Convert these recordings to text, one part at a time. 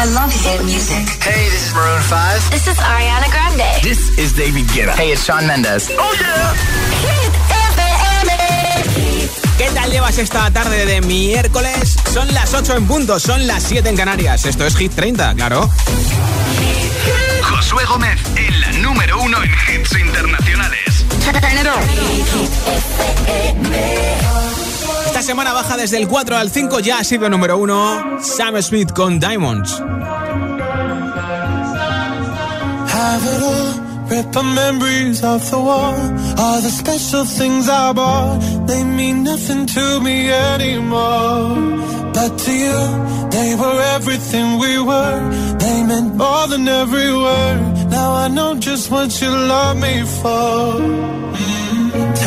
I love hit music. Hey, this is Maroon 5. This is Ariana Grande. This is David Guetta. Hey, it's Shawn Mendes. Oh yeah. Hit FM. ¿Qué tal llevas esta tarde de miércoles? Son las 8 en punto, son las 7 en Canarias. Esto es Hit 30, claro. Josué Gómez en la número uno en hits internacionales. Esta semana baja desde el 4 al 5, ya ha sido número uno Sam Smith con Diamonds. Have it all, rip the memories of the war. All the special things I bought, they mean nothing to me anymore. But to you, they were everything we were. They meant more than every word. Now I know just what you love me for.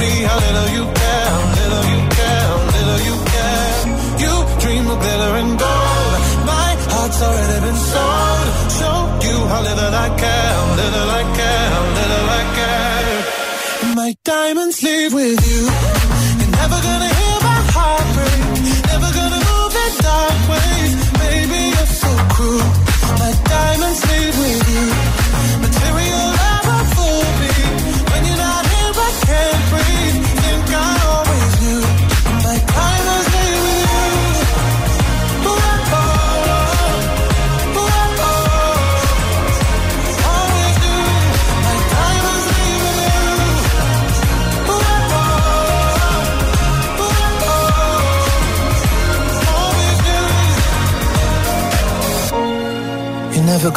me how little you care, little you care, little you care. You dream of glitter and gold. My heart's already been sold. Show you how little I care, little I care, little I care. My diamonds leave with you.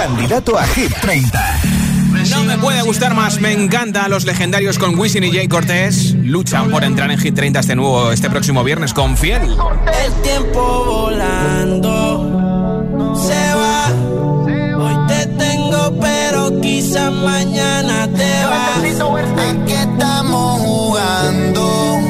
Candidato, a Hit 30. No me puede gustar más, me encanta los legendarios con Wisin y Jay Cortés. Luchan por entrar en Hit 30 este nuevo, este próximo viernes con Fiel. El tiempo volando se va. Hoy te tengo, pero quizás mañana te vas. ¿A qué estamos jugando?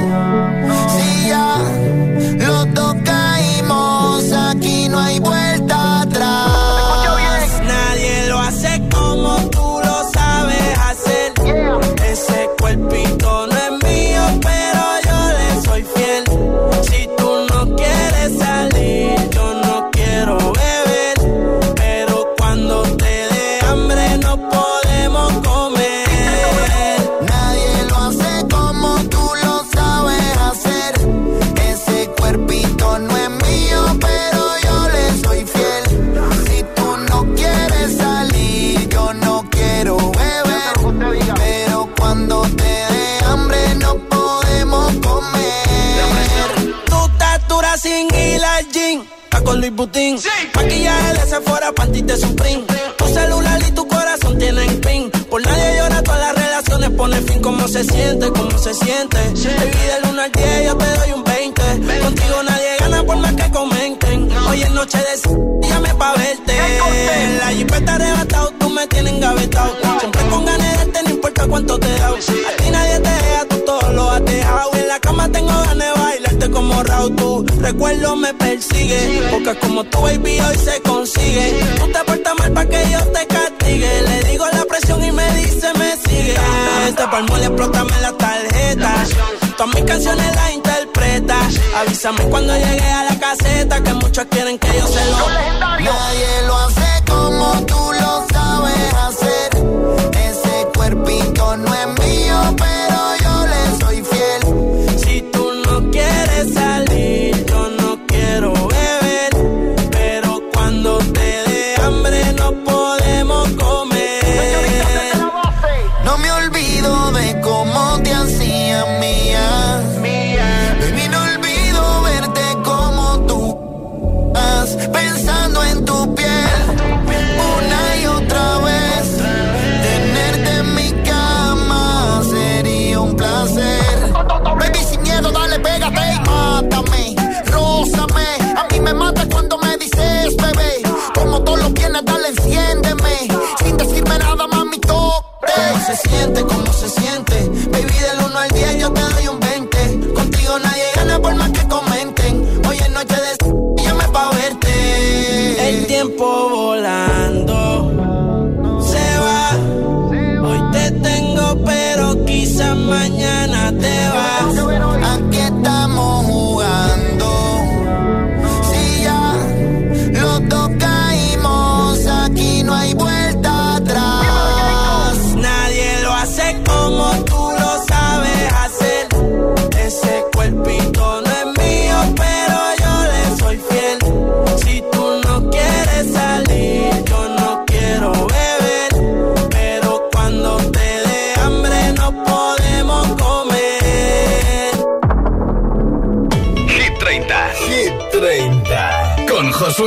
Putin. Sí. Maquillaje de Sephora, panty de Supreme. Tu celular y tu corazón tienen pin. Por nadie llora, todas las relaciones ponen fin. ¿Cómo se siente? ¿Cómo se siente? Sí. Te el 1 al 10, yo te doy un 20. Contigo nadie gana por más que comenten. Hoy es noche de llame pa' verte. En la jeep está arrebatado, tú me tienes engavetado. Siempre con ganas de no importa cuánto te da. Sí. A ti nadie pasado tú. Recuerdo me persigue, porque como tu baby hoy se consigue. Tú te portas mal para que yo te castigue. Le digo la presión y me dice me sigue. Este palmo le explótame la tarjeta. Todas mis canciones las interpreta. Avísame cuando llegue a la caseta, que muchos quieren que yo se lo. Nadie lo hace como tú lo sabes hacer. Ese cuerpito no es mío, pero mañana.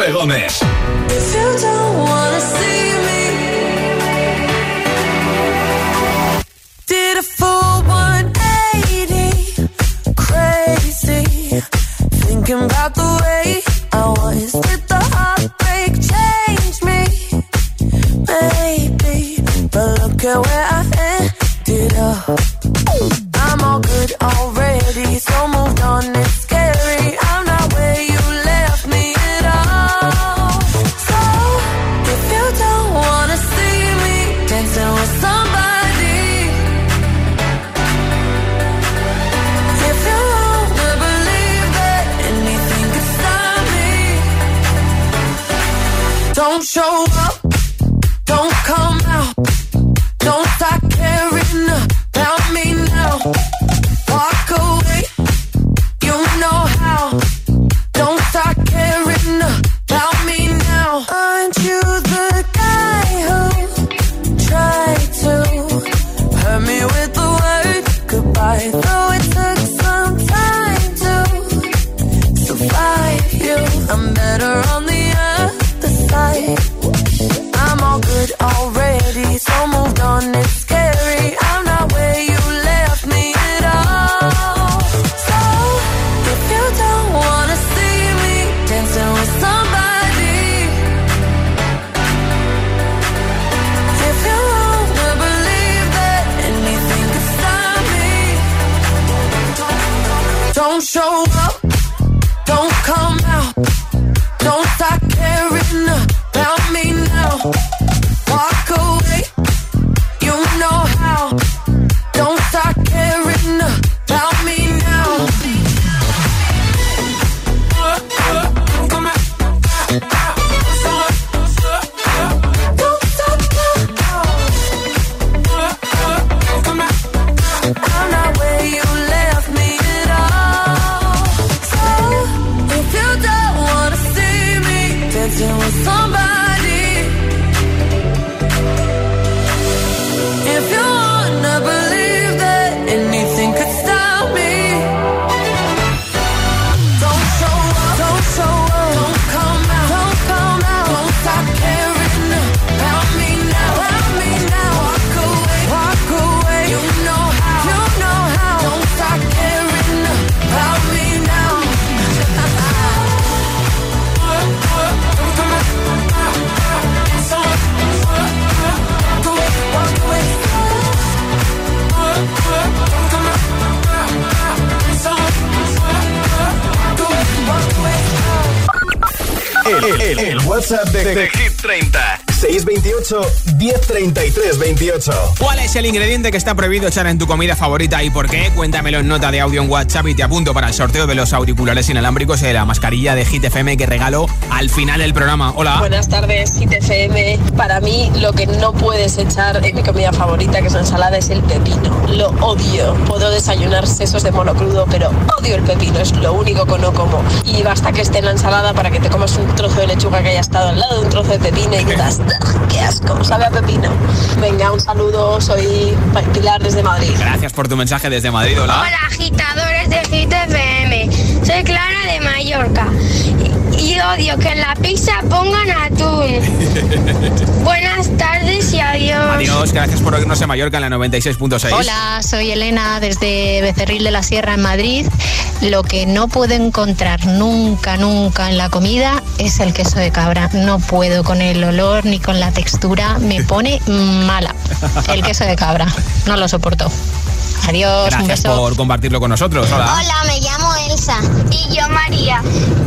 Josué Gómez. Ah! 628 1033 28. ¿Cuál es el ingrediente que está prohibido echar en tu comida favorita y por qué? Cuéntamelo en nota de audio en WhatsApp y te apunto para el sorteo de los auriculares inalámbricos y de la mascarilla de Hit FM que regalo al final del programa. Hola. Buenas tardes, Hit FM. Para mí, lo que no puedes echar en mi comida favorita, que es la ensalada, es el pepino. Lo odio. Puedo desayunar sesos de mono crudo, pero odio el pepino. Es lo único que no como. Y basta que esté en la ensalada para que te comas un trozo de lechuga que haya estado al lado de un trozo de pepino y digas, ¡qué asco! Sabe a pepino. Venga, un saludo. Soy Pilar desde Madrid. Gracias por tu mensaje desde Madrid. Hola. Hola, agitadores de Hit FM. Soy Clara de Mallorca. Y odio que en la pizza pongan atún. Buenas tardes y adiós. Adiós, gracias por oírnos en Mallorca en la 96.6. Hola, soy Elena desde Becerril de la Sierra en Madrid. Lo que no puedo encontrar nunca, nunca en la comida es el queso de cabra. No puedo con el olor ni con la textura. Me pone mala el queso de cabra. No lo soporto. Adiós, Gracias un beso. por compartirlo con nosotros. Hola. Hola, me llamo Y yo María.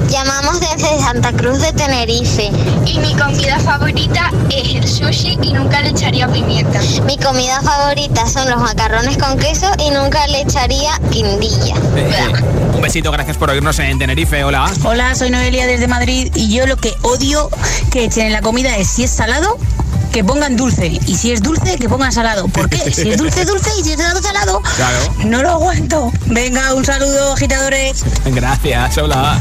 Llamamos desde Santa Cruz de Tenerife. Y mi comida favorita es el sushi y nunca le echaría pimienta. Mi comida favorita son los macarrones con queso y nunca le echaría guindilla. Eh, un besito, gracias por oírnos en Tenerife. Hola. Hola, soy Noelia desde Madrid y yo lo que odio que echen en la comida es si es salado que pongan dulce y si es dulce que pongan salado. ¿Por qué? Si es dulce dulce y si es salado salado. Claro. No lo aguanto. Venga, un saludo, agitadores. Gracias, hola.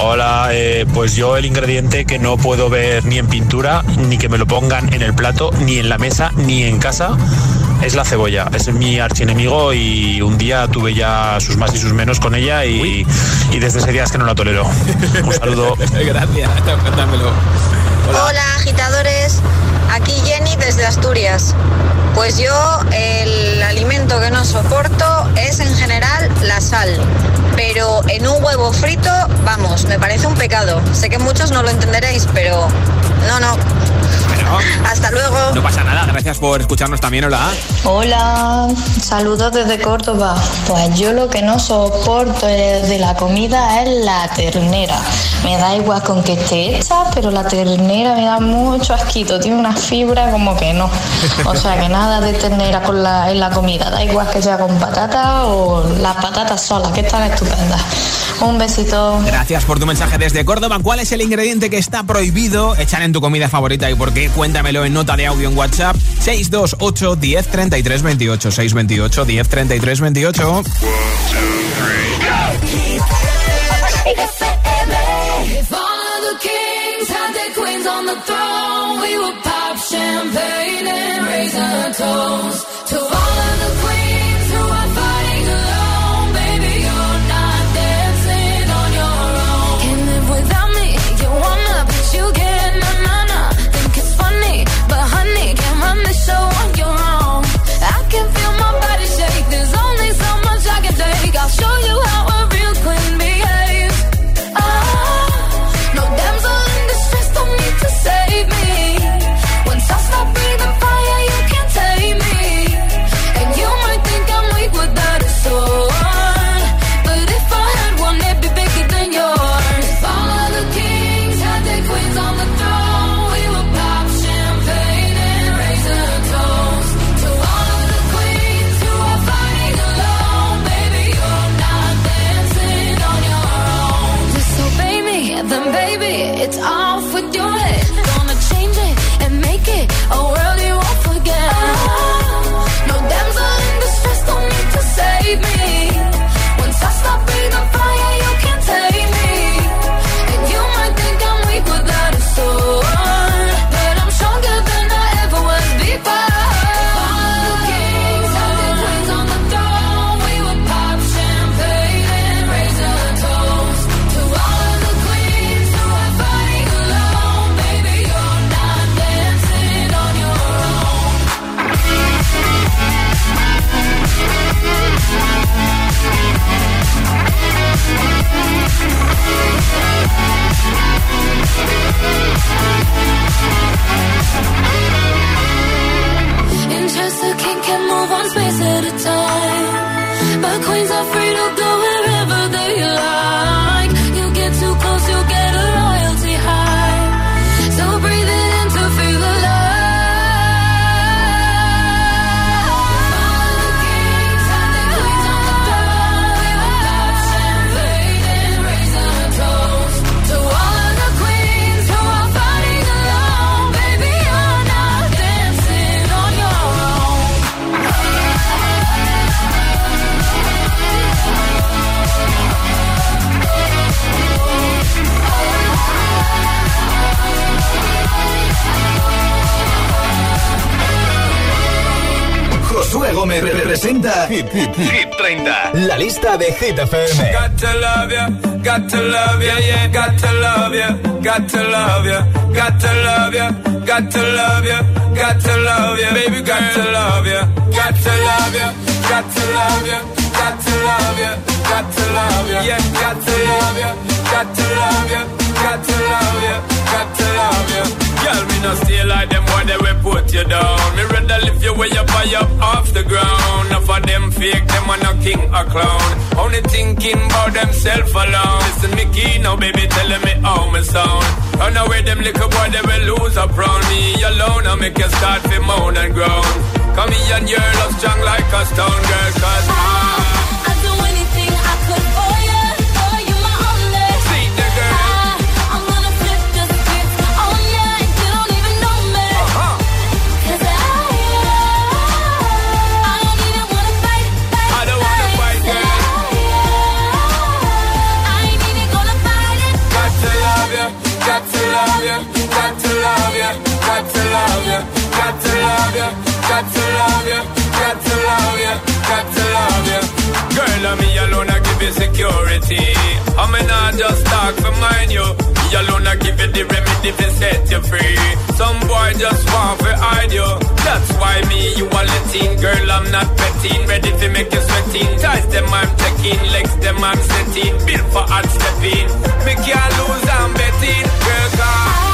Hola, eh, pues yo el ingrediente que no puedo ver ni en pintura, ni que me lo pongan en el plato, ni en la mesa, ni en casa, es la cebolla. Es mi archienemigo y un día tuve ya sus más y sus menos con ella y, y desde ese día es que no la tolero. Un saludo. Gracias, cuéntamelo. Hola. Agitadores. Aquí Jenny desde Asturias. Pues yo el alimento que no soporto es en general la sal. Pero en un huevo frito, vamos, me parece un pecado. Sé que muchos no lo entenderéis, pero no, no. Hasta luego. No pasa nada, gracias por escucharnos también. Hola. Hola, saludos desde Córdoba. Pues yo lo que no soporto de la comida es la ternera. Me da igual con que esté hecha, pero la ternera me da mucho asquito. Tiene una fibra como que no. O sea que nada de ternera con la, en la comida. Da igual que sea con patata o las patatas solas, que están estupendas. Un besito. Gracias por tu mensaje desde Córdoba. ¿Cuál es el ingrediente que está prohibido echar en tu comida favorita y por qué? Cuéntamelo en nota de audio en WhatsApp 628 10 33 28 628 10 33 28. If all of the kings had their queens on the throne, we would pop champagne and raise a toast to all of the queens Hit, hit, hit. hit 30. La lista de Hit FM. Got to love ya, got to love ya, yeah. Got to love ya, got to love ya, got to love ya, got to love ya, got to love ya, baby, got to love ya, got to love ya, got to love ya, got to love ya, got to love ya, yeah, got to love ya, got to love ya, got to love ya. Not stay like them why they will put you down. Me rather lift you way up high up off the ground. Enough of them fake, them are no king or clown. Only thinking about themself alone. Listen me now, baby, telling me how me sound. Run away, them little boy, they will lose up round me alone. I make you start to moan and groan. Come here and your love strong like a stone girl, cause I, me, you are letting. Girl, I'm not betting. Ready to make you sweating. Ties them, I'm checking. Legs them, I'm setting. Built for hard stepping. Me can't lose, I'm betting. Girl, come.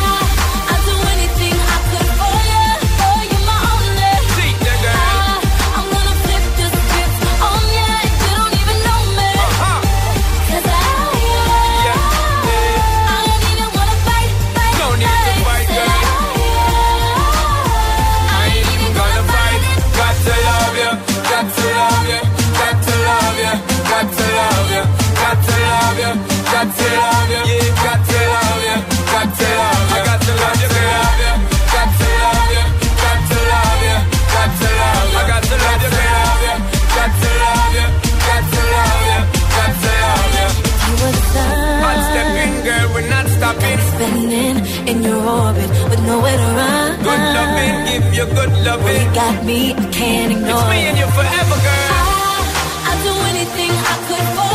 In your orbit with nowhere to run. Good loving, give you good You got me, I can't ignore. It's me and you forever, girl. I, I'd do anything I could. For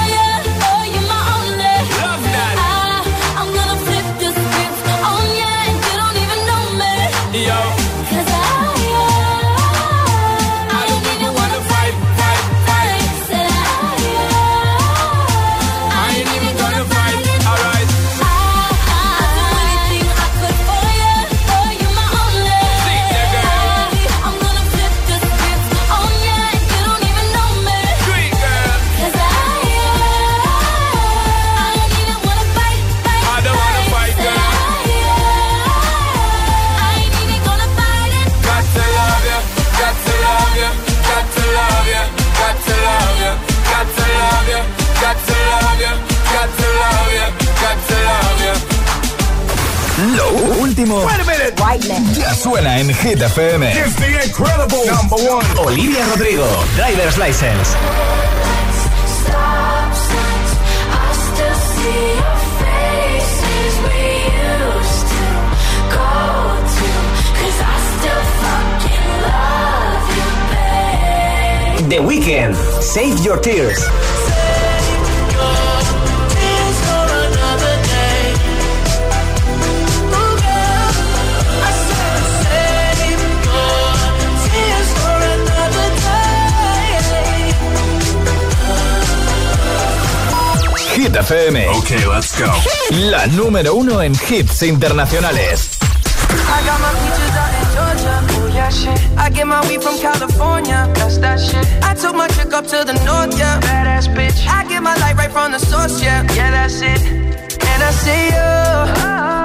FM. the incredible number one. Olivia Rodrigo, Driver's License. Stop signs, I still see Hit FM. Ok, let's go. La número uno en hits internacionales. I got my peaches out in Georgia. Oh yeah, shit. I get my weed from California. That's that shit. I took my chick up to the north, yeah. Badass bitch. I get my light right from the source, yeah. Yeah, that's it. And I see you.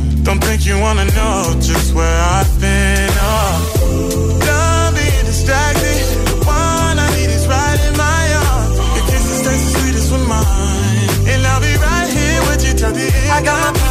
Don't think you wanna know just where I've been. Oh, done being distracted. The one I need is right in my arms. Your kisses taste the sweetest with mine, and I'll be right here with you till the end. I got my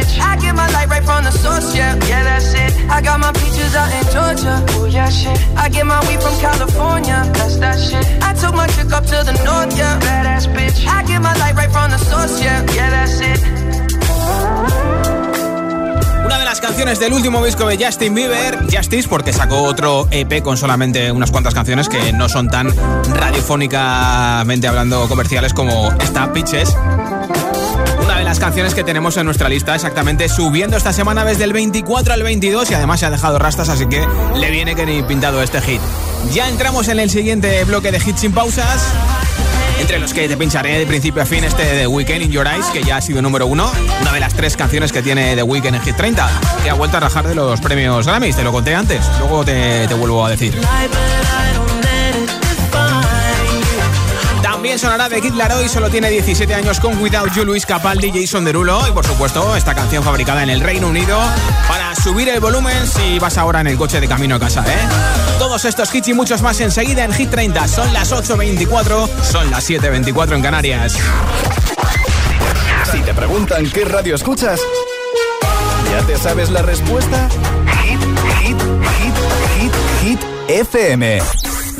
I got my peaches out in Georgia. Oh yeah, shit. I get my weed from California. That's that shit. I took my chick up to the north, yeah. Badass bitch. I get my light right from the source, yeah. Yeah, that's it. Una de las canciones del último disco de Justin Bieber, Justice, porque sacó otro EP con solamente unas cuantas canciones que no son tan radiofónicamente hablando comerciales como esta Pitches. Las canciones que tenemos en nuestra lista exactamente subiendo esta semana desde el 24 al 22 y además se ha dejado rastas, así que le viene que ni pintado este hit. Ya entramos en el siguiente bloque de hits sin pausas. Entre los que te pincharé de principio a fin este de The Weeknd in Your Eyes, que ya ha sido número uno, una de las tres canciones que tiene The Weeknd en Hit 30, que ha vuelto a rajar de los premios Grammys, te lo conté antes, luego te vuelvo a decir. Sonará de Kid Laroi, solo tiene 17 años con Without You, Luis Capaldi, Jason Derulo y por supuesto esta canción fabricada en el Reino Unido para subir el volumen si vas ahora en el coche de camino a casa, ¿eh? Todos estos hits y muchos más enseguida en Hit 30. Son las 8.24, son las 7.24 en Canarias. Si te preguntan qué radio escuchas, ¿ya te sabes la respuesta? Hit, hit, hit, hit, hit, FM.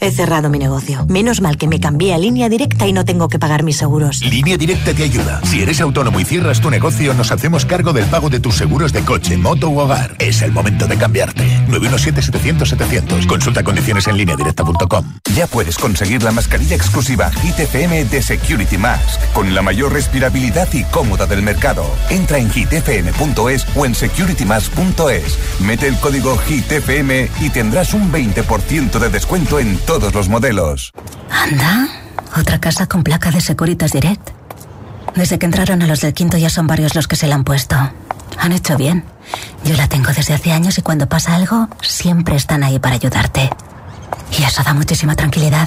He cerrado mi negocio. Menos mal que me cambié a línea directa y no tengo que pagar mis seguros. Línea Directa te ayuda. Si eres autónomo y cierras tu negocio, nos hacemos cargo del pago de tus seguros de coche, moto u hogar. Es el momento de cambiarte. 917-700-700. Consulta condiciones en lineadirecta.com. Ya puedes conseguir la mascarilla exclusiva Hit FM de Security Mask, con la mayor respirabilidad y cómoda del mercado. Entra en hitfm.es o en securitymask.es. Mete el código HITFM y tendrás un 20% de descuento en todos los modelos. Anda, otra casa con placa de Securitas Direct. Desde que entraron a los del quinto ya son varios los que se la han puesto. Han hecho bien. Yo la tengo desde hace años y cuando pasa algo, siempre están ahí para ayudarte. Y eso da muchísima tranquilidad.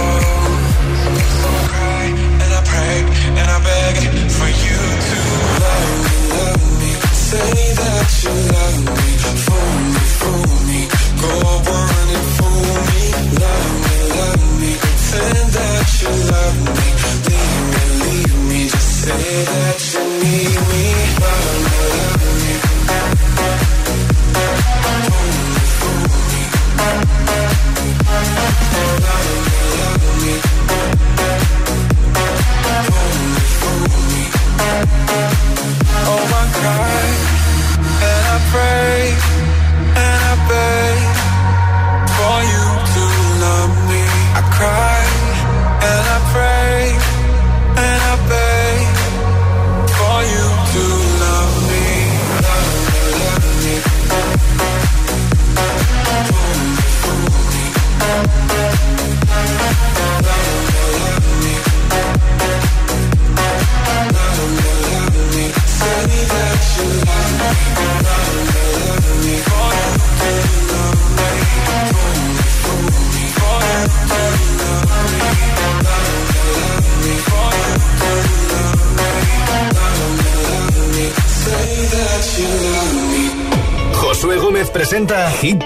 say that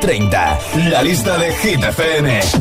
30, la lista de Hit FM.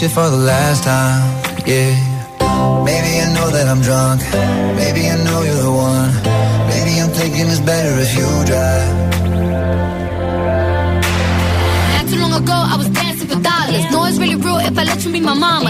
Shit for the last time. Yeah. Maybe I know that I'm drunk. Maybe I know you're the one. Maybe I'm thinking it's better if you drive. Not too long ago, I was dancing for dollars. No, it's really real if I let you be my mama.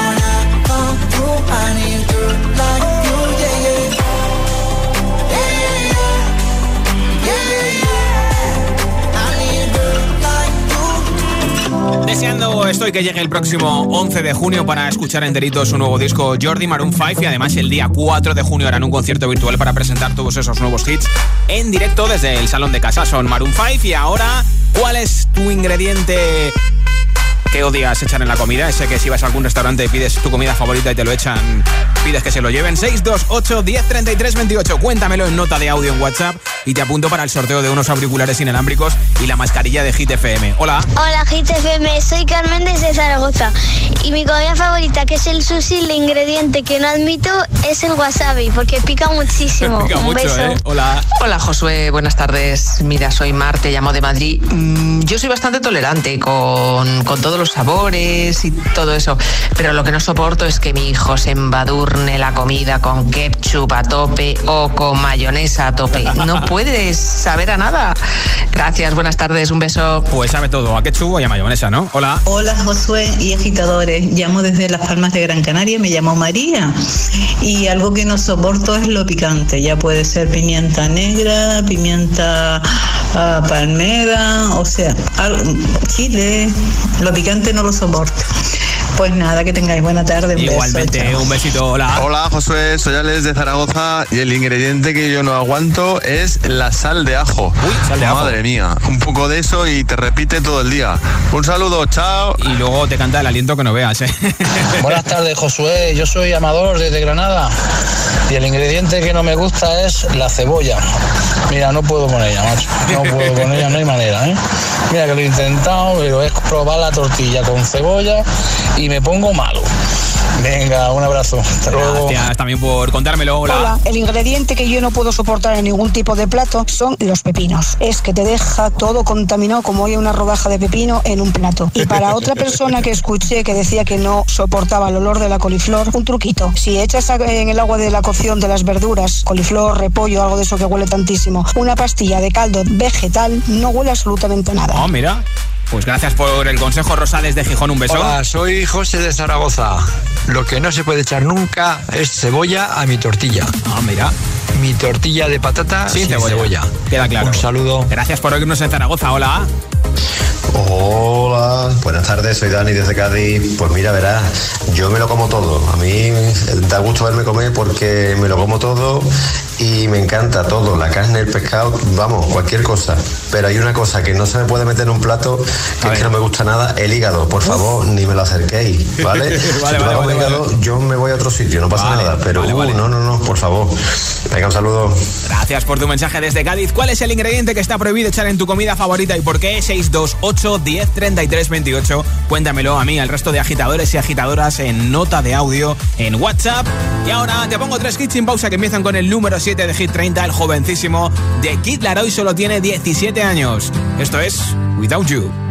Deseando estoy que llegue el próximo 11 de junio para escuchar enterito su nuevo disco Jordi Maroon 5 y además el día 4 de junio harán un concierto virtual para presentar todos esos nuevos hits en directo desde el salón de casa. Son Maroon 5 y ahora, ¿cuál es tu ingrediente que odias echar en la comida? Ese que si vas a algún restaurante y pides tu comida favorita y te lo echan, pides que se lo lleven. 628 1033 28. Cuéntamelo en nota de audio en WhatsApp y te apunto para el sorteo de unos auriculares inalámbricos y la mascarilla de Hit FM. Hola. Hola GTFM, soy Carmen desde Zaragoza y mi comida favorita que es el sushi, el ingrediente que no admito es el wasabi porque pica muchísimo. Pica Un mucho, beso. ¿eh? Hola. Hola Josué, buenas tardes. Mira, soy Mar, te llamo de Madrid. Mm, Yo soy bastante tolerante con, con todos los sabores y todo eso, pero lo que no soporto es que mi hijo se embadurne la comida con ketchup a tope o con mayonesa a tope. No puedes saber a nada. Gracias, buenas tardes, un beso. Pues sabe todo, a ketchup y a mayonesa, ¿no? Hola. Hola Josué y agitadores, llamo desde Las Palmas de Gran Canaria, me llamo María y algo que no soporto es lo picante, ya puede ser pimienta negra, pimienta ah, palmera, o sea, al- chile, lo picante no lo soporto. Pues nada, que tengáis buena tarde. Un Igualmente, un besito, hola. Hola Josué, soy Alex de Zaragoza y el ingrediente que yo no aguanto es la sal de ajo. sal de ajo. Madre mía, un poco de eso y te repite todo el día. Un saludo, chao. Y luego te canta el aliento que no veas, ¿eh? Buenas tardes, Josué. Yo soy Amador desde Granada y el ingrediente que no me gusta es la cebolla. Mira, no puedo con ella, macho. No puedo con ella, no hay manera, ¿eh? Mira que lo he intentado, pero es probar la tortilla con cebolla y me pongo malo. Venga, un abrazo. Hasta luego. Gracias también por contármelo. Hola. Hola, el ingrediente que yo no puedo soportar en ningún tipo de plato son los pepinos. Es que te deja todo contaminado como hay una rodaja de pepino en un plato. Y para otra persona que escuché que decía que no soportaba el olor de la coliflor, un truquito. Si echas en el agua de la cocción de las verduras, coliflor, repollo, algo de eso que huele tantísimo, una pastilla de caldo vegetal, no huele absolutamente nada. Oh, mira. Pues gracias por el consejo, Rosales de Gijón. Un beso. Hola, soy José de Zaragoza. Lo que no se puede echar nunca es cebolla a mi tortilla. Ah, mira. Mi tortilla de patata Sin sin, cebolla. cebolla. Queda claro. Un saludo. Gracias por oírnos en Zaragoza. Hola. Hola, buenas tardes, soy Dani desde Cádiz. Pues mira, verás, yo me lo como todo. A mí da gusto verme comer porque me lo como todo y me encanta todo, la carne, el pescado, vamos, cualquier cosa. Pero hay una cosa que no se me puede meter en un plato, que es que no me gusta nada, el hígado. Por favor, ni me lo acerquéis, ¿vale? Vale, si vale, das vale. hígado, yo me voy a otro sitio, no pasa nada. Pero uh, no, no, no, por favor. Venga, un saludo. Gracias por tu mensaje desde Cádiz. ¿Cuál es el ingrediente que está prohibido echar en tu comida favorita y por qué? 628 10 33 28. Cuéntamelo a mí, al resto de agitadores y agitadoras en nota de audio en WhatsApp. Y ahora te pongo tres hits sin pausa que empiezan con el número 7 de Hit 30, el jovencísimo de Kid Laroi solo tiene 17 años. Esto es Without You.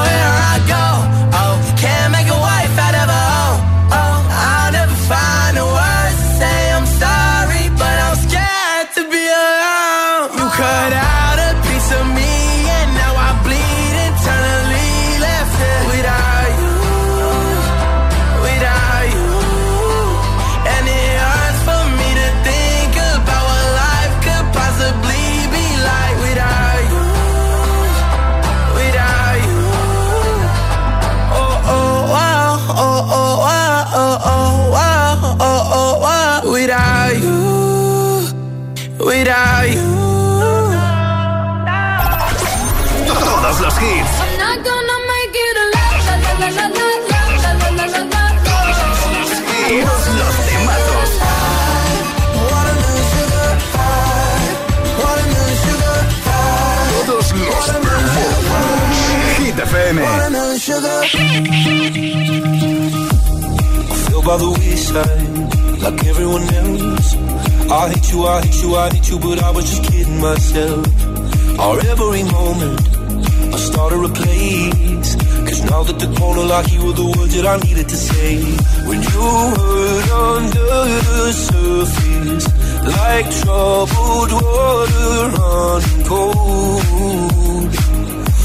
by the wayside, like everyone else. I hate you, I hate you, I hate you, but I was just kidding myself. Our every moment, I started a place. Cause now that the corner like you were the words that I needed to say. When you hurt under the surface, like troubled water running cold.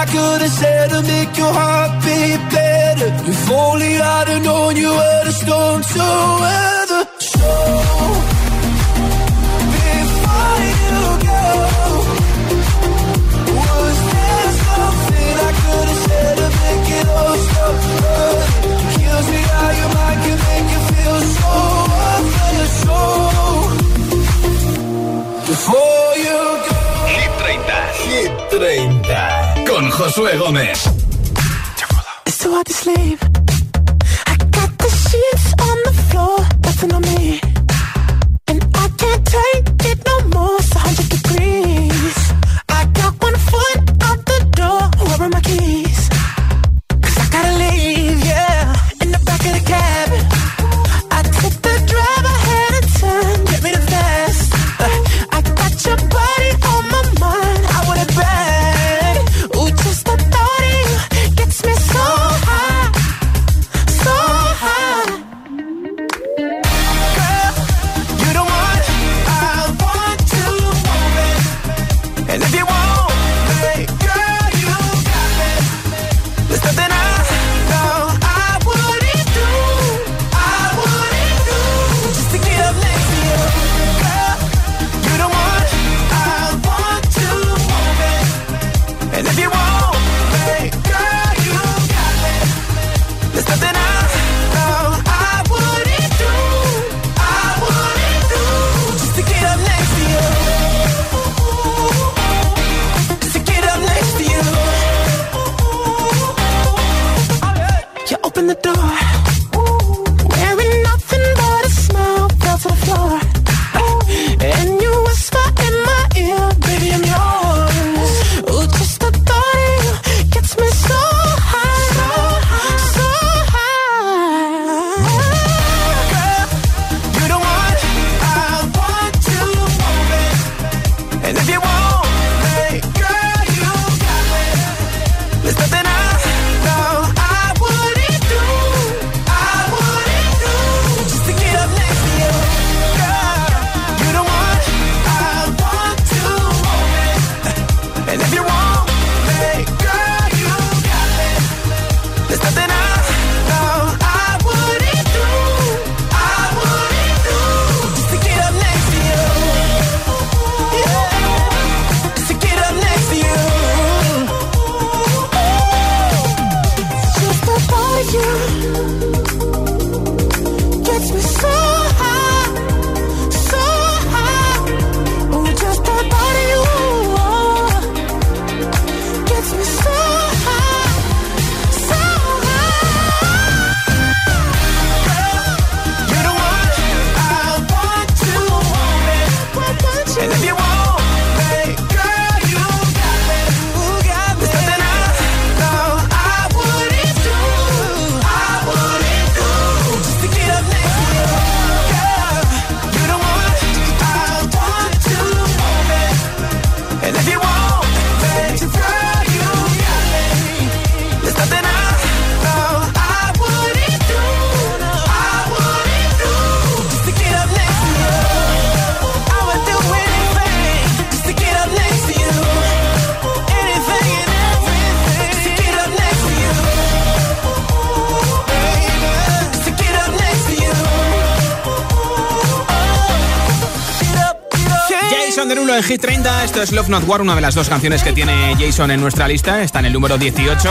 I could have said to make your heart beat better. If only I'd have known you were the storm to weather. So before you go, was there something I could have said to make it all stop? Kills me how your mind can make you feel so off your soul. Before you go. Hit 30. Hit 30. con Josué Gómez. So hard to sleep. I got the sheets on the floor, nothing on me. And I can't take it no more, so just número 1 de Hit 30. Esto es Love Not War, una de las dos canciones que tiene Jason en nuestra lista. Está en el número 18.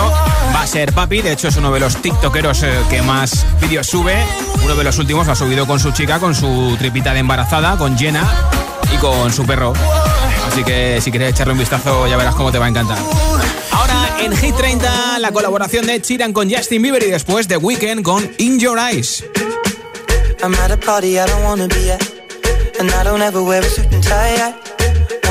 Va a ser Papi. De hecho, es uno de los tiktokeros eh, que más vídeos sube. Uno de los últimos ha subido con su chica, con su tripita de embarazada, con Jenna y con su perro. Así que si quieres echarle un vistazo, ya verás cómo te va a encantar. Ahora en Hit 30, la colaboración de Chiran con Justin Bieber y después The Weeknd con In Your Eyes.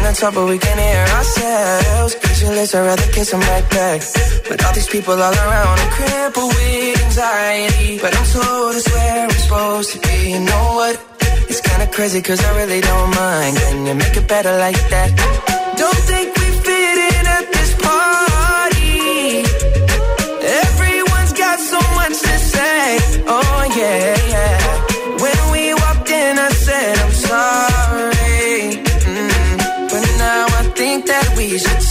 Turn the top but we can't hear ourselves. Pictureless, I'd rather kiss them right back. But all these people all around, I'm crippled with anxiety. But I'm told it's where I'm supposed to be. You know what? It's kinda crazy cause I really don't mind. Can you make it better like that? Don't think we fit in at this party. Everyone's got so much to say. Oh yeah,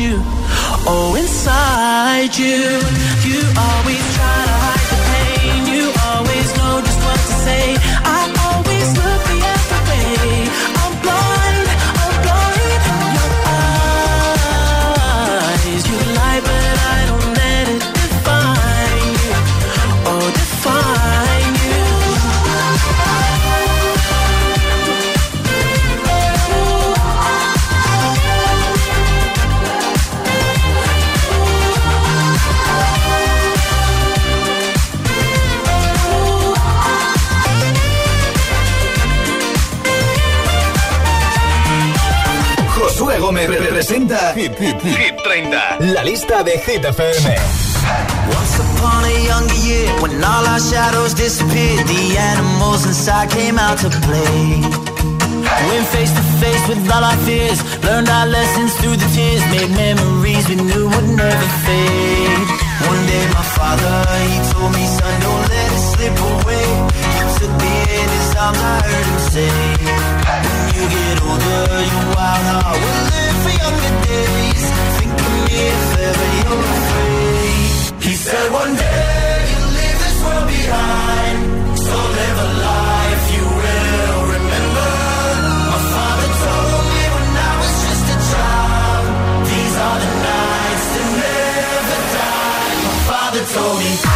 you. Oh, inside you. You always Josué Gómez representa Hit, Hit, Hit 30. La lista de Hit FM. Once upon a younger year, when all our shadows disappeared, the animals inside came out to play. Went face to face with all our fears, learned our lessons through the tears, made memories we knew would never fade. One day my father, he told me, son, don't let it slip away. He took me in his arms, I heard him say, get older, your wild heart will live for younger days. Think of me if ever you're afraid. He said one day you'll leave this world behind, so live a life you will remember. My father told me when I was just a child, these are the nights that never die. My father told me.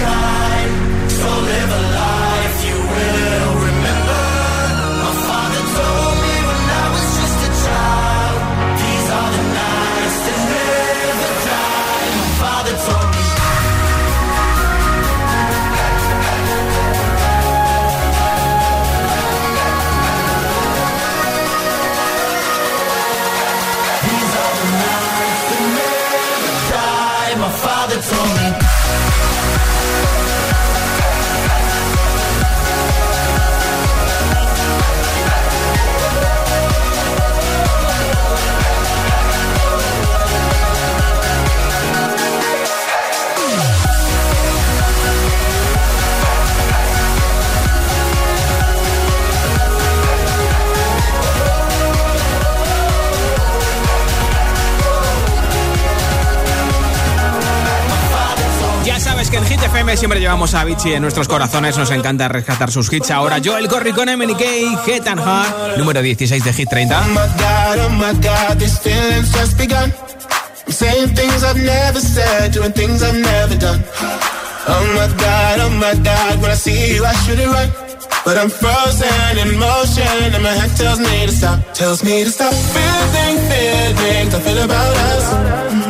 shine, so live a Sabes que en Hit FM siempre llevamos a Avicii en nuestros corazones. Nos encanta rescatar sus hits. Ahora Joel Corry con MNK, Hit and Heart, número 16 de Hit 30. Oh my god, oh god, these feelings just begun. I'm saying things I've never said, doing things I've never done. Oh my god, oh my god, when I see you, I should it right. But I'm frozen in motion, and my head tells me to stop, tells me to stop. Feeling, feelings I feel about us.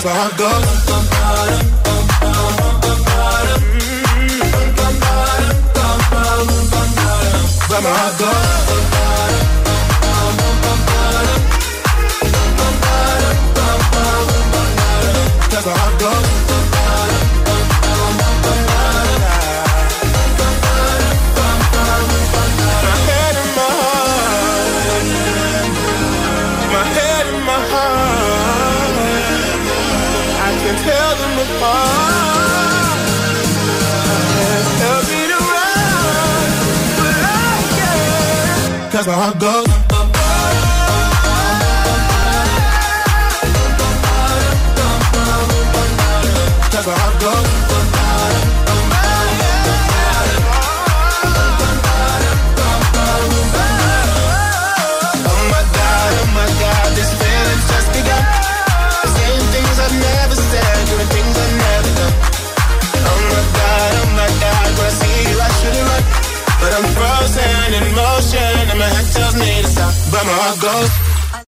just where I go. Where my heart goes. that's where I go. by my heart goes